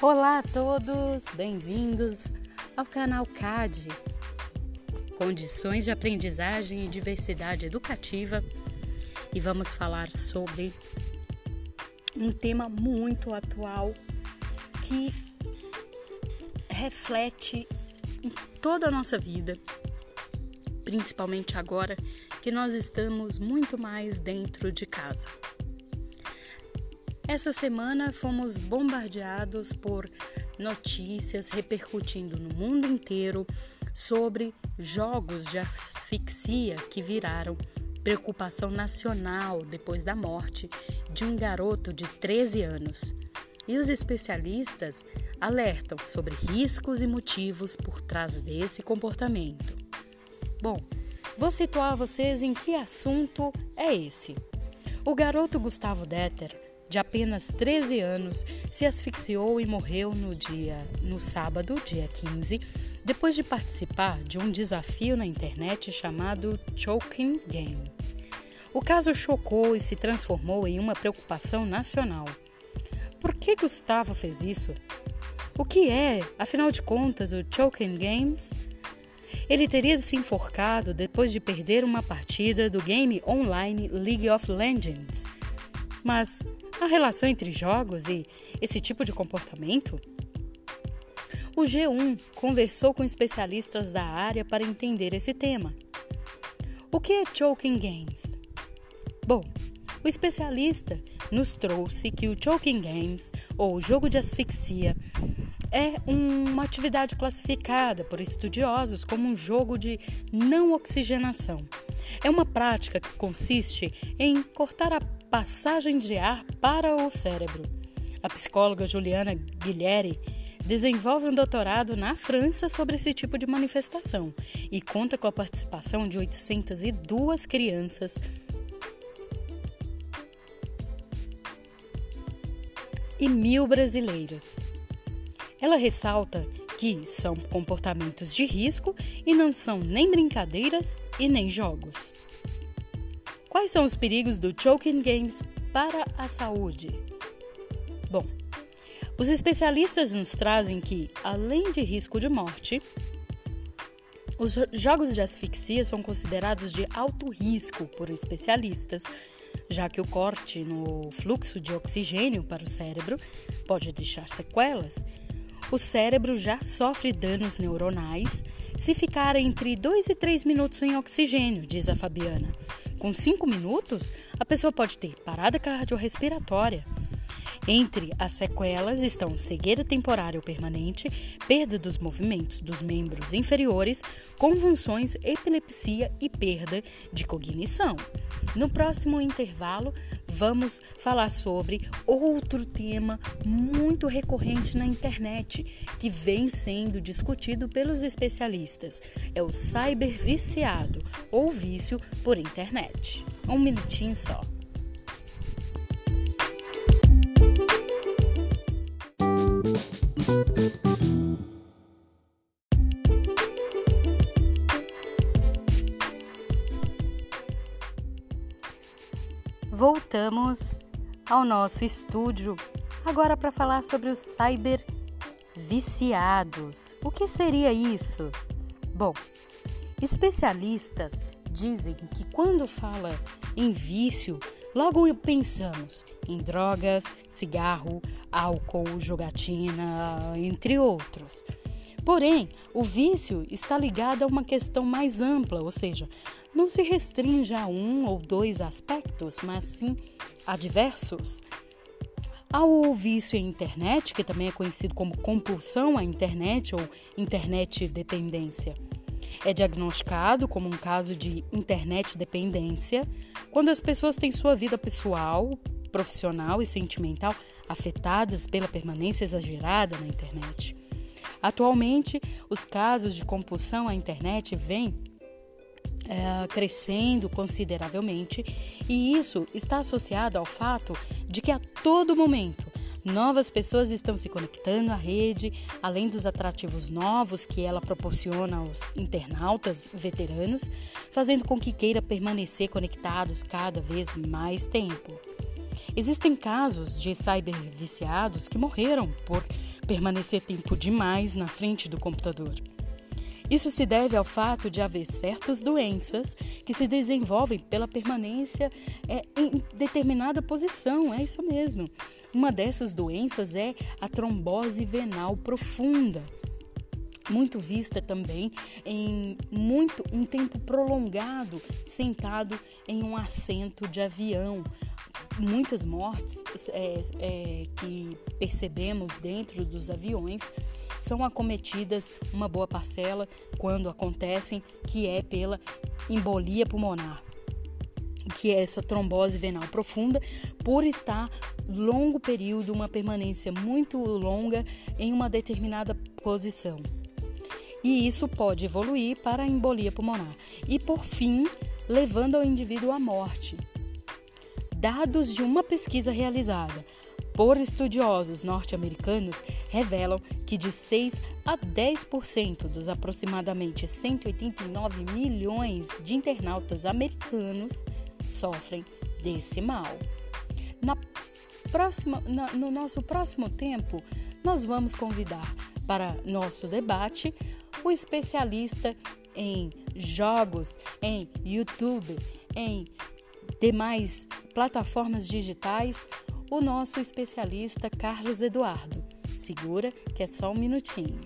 Olá a todos, bem-vindos ao canal CAD Condições de Aprendizagem e Diversidade Educativa e vamos falar sobre um tema muito atual que reflete em toda a nossa vida, principalmente agora que nós estamos muito mais dentro de casa. Essa semana fomos bombardeados por notícias repercutindo no mundo inteiro sobre jogos de asfixia que viraram preocupação nacional depois da morte de um garoto de 13 anos. E os especialistas alertam sobre riscos e motivos por trás desse comportamento. Bom, vou situar vocês em que assunto é esse. O garoto Gustavo Detter de apenas 13 anos, se asfixiou e morreu no dia no sábado, dia 15, depois de participar de um desafio na internet chamado Choking Game. O caso chocou e se transformou em uma preocupação nacional. Por que Gustavo fez isso? O que é, afinal de contas, o Choking Games? Ele teria se enforcado depois de perder uma partida do game online League of Legends. Mas a relação entre jogos e esse tipo de comportamento? O G1 conversou com especialistas da área para entender esse tema. O que é Choking Games? Bom, o especialista nos trouxe que o Choking Games, ou jogo de asfixia, é uma atividade classificada por estudiosos como um jogo de não oxigenação. É uma prática que consiste em cortar a passagem de ar para o cérebro. A psicóloga Juliana Guilherme desenvolve um doutorado na França sobre esse tipo de manifestação e conta com a participação de 802 crianças e mil brasileiros. Ela ressalta que são comportamentos de risco e não são nem brincadeiras e nem jogos. Quais são os perigos do choking games para a saúde? Bom, os especialistas nos trazem que, além de risco de morte, os jogos de asfixia são considerados de alto risco por especialistas, já que o corte no fluxo de oxigênio para o cérebro pode deixar sequelas. O cérebro já sofre danos neuronais se ficar entre 2 e 3 minutos sem oxigênio, diz a Fabiana. Com 5 minutos, a pessoa pode ter parada cardiorrespiratória. Entre as sequelas estão cegueira temporária ou permanente, perda dos movimentos dos membros inferiores, convulsões, epilepsia e perda de cognição. No próximo intervalo, vamos falar sobre outro tema muito recorrente na internet que vem sendo discutido pelos especialistas. É o cyberviciado ou vício por internet. Um minutinho só. Voltamos ao nosso estúdio agora para falar sobre os cyber viciados. O que seria isso? Bom, especialistas dizem que quando fala em vício, logo pensamos em drogas, cigarro, álcool, jogatina, entre outros. Porém, o vício está ligado a uma questão mais ampla, ou seja, não se restringe a um ou dois aspectos, mas sim a diversos. Há o vício em internet, que também é conhecido como compulsão à internet ou internet dependência. É diagnosticado como um caso de internet dependência quando as pessoas têm sua vida pessoal, profissional e sentimental afetadas pela permanência exagerada na internet. Atualmente, os casos de compulsão à internet vêm é, crescendo consideravelmente e isso está associado ao fato de que a todo momento novas pessoas estão se conectando à rede, além dos atrativos novos que ela proporciona aos internautas veteranos, fazendo com que queira permanecer conectados cada vez mais tempo. Existem casos de cyberviciados que morreram por permanecer tempo demais na frente do computador. Isso se deve ao fato de haver certas doenças que se desenvolvem pela permanência é, em determinada posição, é isso mesmo. Uma dessas doenças é a trombose venal profunda muito vista também em muito um tempo prolongado sentado em um assento de avião. Muitas mortes é, é, que percebemos dentro dos aviões são acometidas uma boa parcela quando acontecem, que é pela embolia pulmonar que é essa trombose venal profunda, por estar longo período, uma permanência muito longa em uma determinada posição e isso pode evoluir para a embolia pulmonar e, por fim, levando ao indivíduo à morte. Dados de uma pesquisa realizada por estudiosos norte-americanos revelam que de 6 a 10% dos aproximadamente 189 milhões de internautas americanos sofrem desse mal. Na próxima, na, no nosso próximo tempo, nós vamos convidar para nosso debate o especialista em jogos, em YouTube, em demais plataformas digitais, o nosso especialista Carlos Eduardo. Segura que é só um minutinho.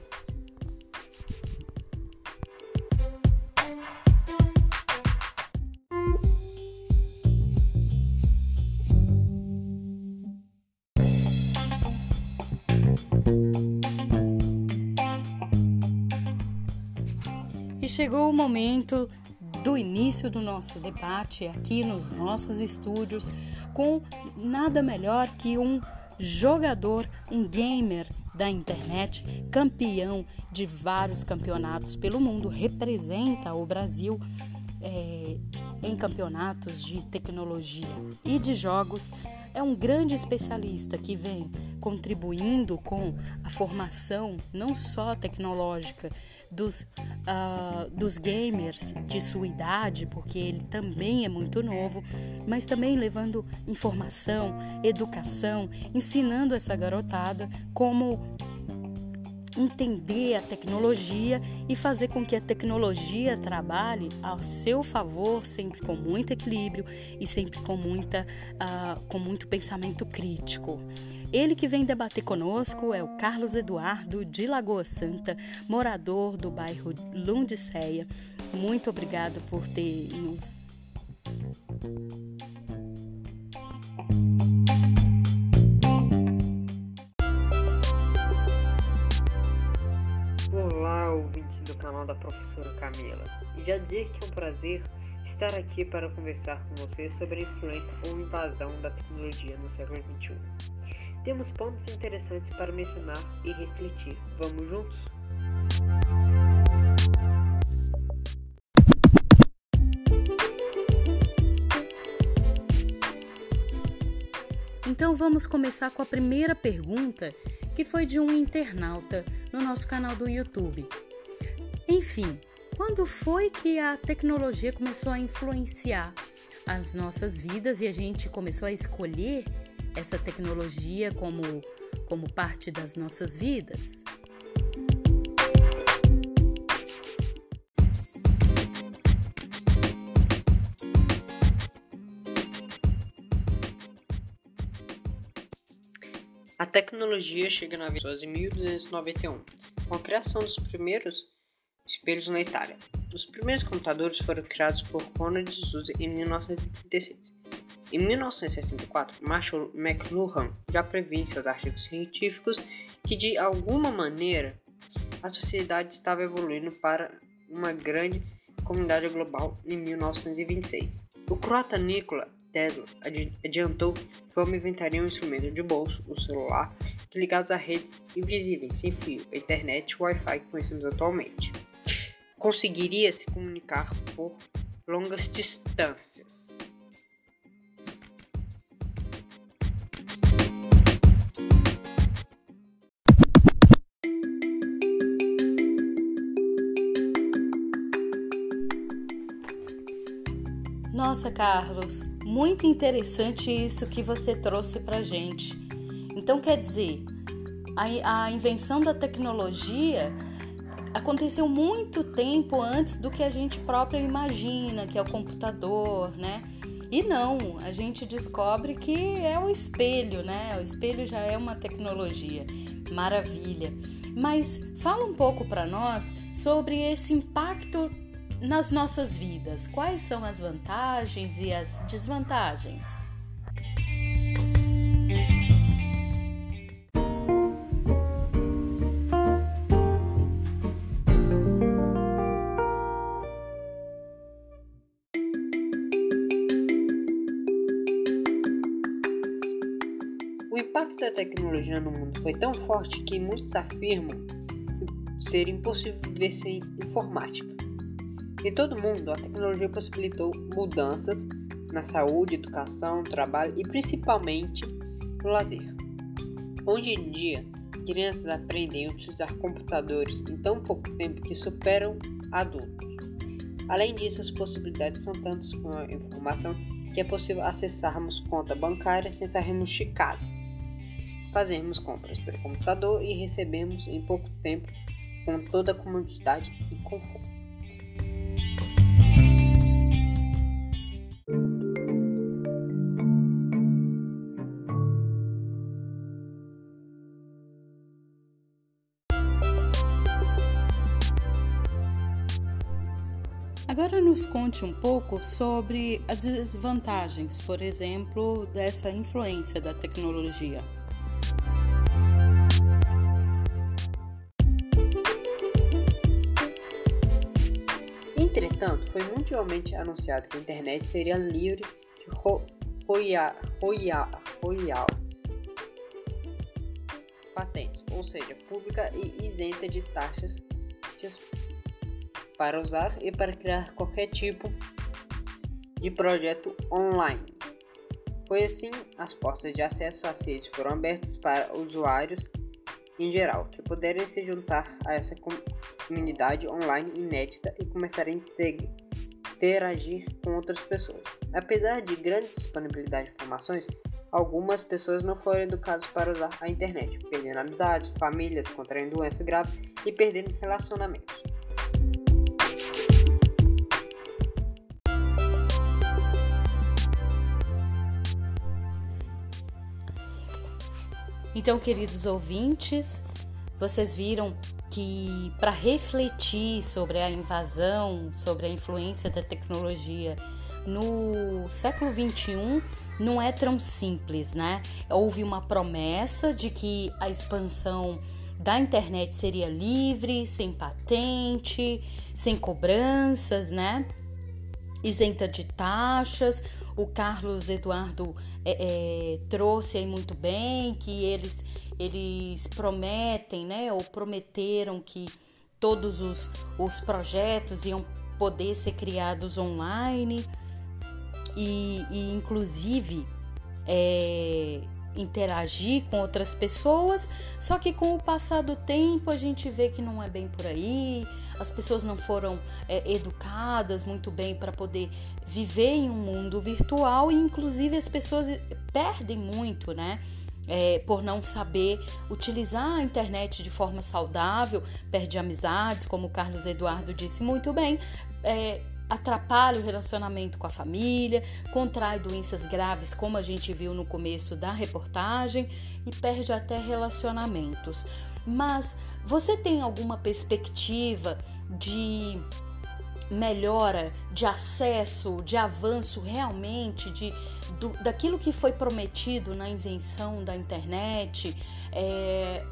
Chegou o momento do início do nosso debate aqui nos nossos estúdios com nada melhor que um jogador, um gamer da internet, campeão de vários campeonatos pelo mundo, representa o Brasil é, em campeonatos de tecnologia e de jogos. É um grande especialista que vem contribuindo com a formação não só tecnológica, dos, uh, dos gamers de sua idade, porque ele também é muito novo, mas também levando informação, educação, ensinando essa garotada como entender a tecnologia e fazer com que a tecnologia trabalhe ao seu favor, sempre com muito equilíbrio e sempre com, muita, uh, com muito pensamento crítico. Ele que vem debater conosco é o Carlos Eduardo de Lagoa Santa, morador do bairro Lundiceia. Muito obrigado por ter nos Olá, ouvintes do canal da professora Camila. Já dizer que é um prazer estar aqui para conversar com você sobre a influência ou invasão da tecnologia no século XXI. Temos pontos interessantes para mencionar e refletir. Vamos juntos? Então vamos começar com a primeira pergunta, que foi de um internauta no nosso canal do YouTube. Enfim, quando foi que a tecnologia começou a influenciar as nossas vidas e a gente começou a escolher essa tecnologia como, como parte das nossas vidas? A tecnologia chega na vida em 1291, com a criação dos primeiros espelhos na Itália. Os primeiros computadores foram criados por Conrad Zuse em 1936 em 1964, Marshall McLuhan já previa em seus artigos científicos que, de alguma maneira, a sociedade estava evoluindo para uma grande comunidade global em 1926. O croata Nikola Tesla adiantou que o homem inventaria um instrumento de bolso, o celular, ligados a redes invisíveis, sem fio, a internet e Wi-Fi que conhecemos atualmente. Conseguiria se comunicar por longas distâncias. Carlos, muito interessante isso que você trouxe para gente. Então, quer dizer, a, a invenção da tecnologia aconteceu muito tempo antes do que a gente própria imagina, que é o computador, né? E não, a gente descobre que é o espelho, né? O espelho já é uma tecnologia. Maravilha. Mas fala um pouco para nós sobre esse impacto nas nossas vidas. Quais são as vantagens e as desvantagens? impacto da tecnologia no mundo foi tão forte que muitos afirmam ser impossível viver sem informática. Em todo mundo, a tecnologia possibilitou mudanças na saúde, educação, trabalho e principalmente no lazer. Hoje em dia, crianças aprendem a utilizar computadores em tão pouco tempo que superam adultos. Além disso, as possibilidades são tantas com a informação que é possível acessarmos conta bancária sem sairmos de casa fazermos compras pelo computador e recebemos em pouco tempo com toda a comodidade e conforto. Nos conte um pouco sobre as desvantagens, por exemplo, dessa influência da tecnologia. Entretanto, foi mundialmente anunciado que a internet seria livre de royalties, patentes, ou seja, pública e isenta de taxas para usar e para criar qualquer tipo de projeto online. Foi assim, as portas de acesso às redes foram abertas para usuários em geral que puderem se juntar a essa comunidade online inédita e começar a interagir com outras pessoas. Apesar de grande disponibilidade de informações, algumas pessoas não foram educadas para usar a internet, perdendo amizades, famílias, contraindo doenças graves e perdendo relacionamentos. Então, queridos ouvintes, vocês viram que para refletir sobre a invasão, sobre a influência da tecnologia no século 21 não é tão simples, né? Houve uma promessa de que a expansão da internet seria livre, sem patente, sem cobranças, né? Isenta de taxas. O Carlos Eduardo é, é, trouxe aí muito bem que eles eles prometem, né, ou prometeram que todos os, os projetos iam poder ser criados online. E, e inclusive é, interagir com outras pessoas, só que com o passar do tempo a gente vê que não é bem por aí, as pessoas não foram é, educadas muito bem para poder viver em um mundo virtual e inclusive as pessoas perdem muito, né? É, por não saber utilizar a internet de forma saudável, perde amizades, como o Carlos Eduardo disse muito bem, é, atrapalha o relacionamento com a família, contrai doenças graves, como a gente viu no começo da reportagem, e perde até relacionamentos. Mas você tem alguma perspectiva de melhora, de acesso, de avanço realmente, de, do, daquilo que foi prometido na invenção da internet, é,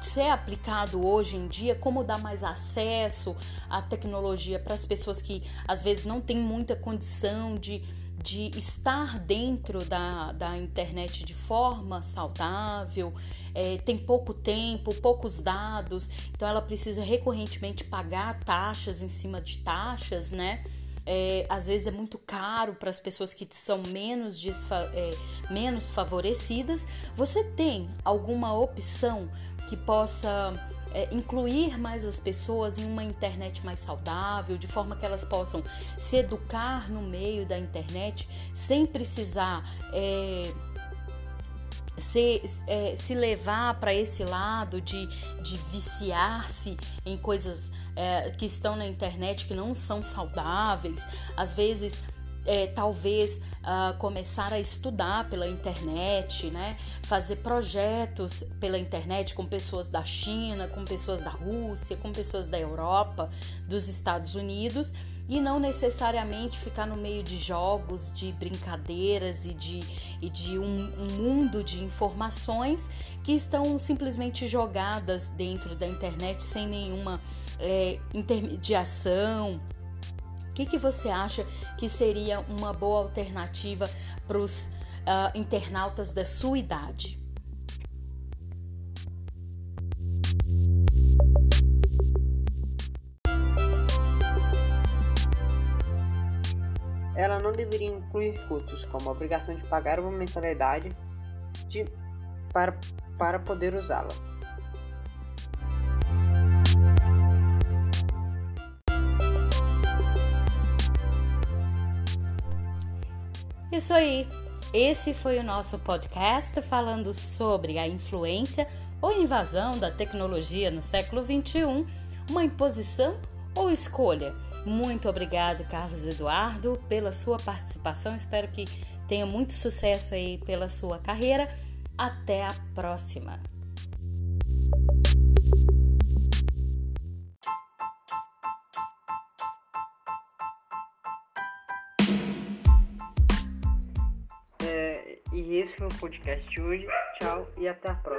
ser aplicado hoje em dia, como dar mais acesso à tecnologia para as pessoas que às vezes não têm muita condição de de estar dentro da, da internet de forma saudável, é, tem pouco tempo, poucos dados, então ela precisa recorrentemente pagar taxas em cima de taxas, né? É, às vezes é muito caro para as pessoas que são menos, é, menos favorecidas. Você tem alguma opção que possa é, incluir mais as pessoas em uma internet mais saudável, de forma que elas possam se educar no meio da internet sem precisar é, se, é, se levar para esse lado de, de viciar-se em coisas é, que estão na internet que não são saudáveis, às vezes é, talvez uh, começar a estudar pela internet, né? fazer projetos pela internet com pessoas da China, com pessoas da Rússia, com pessoas da Europa, dos Estados Unidos e não necessariamente ficar no meio de jogos, de brincadeiras e de, e de um, um mundo de informações que estão simplesmente jogadas dentro da internet sem nenhuma é, intermediação que, que você acha que seria uma boa alternativa para os uh, internautas da sua idade? Ela não deveria incluir custos, como a obrigação de pagar uma mensalidade de, para, para poder usá-la. Isso aí. Esse foi o nosso podcast falando sobre a influência ou invasão da tecnologia no século 21, uma imposição ou escolha. Muito obrigado, Carlos Eduardo, pela sua participação. Espero que tenha muito sucesso aí pela sua carreira. Até a próxima. Podcast hoje. Tchau e até a próxima.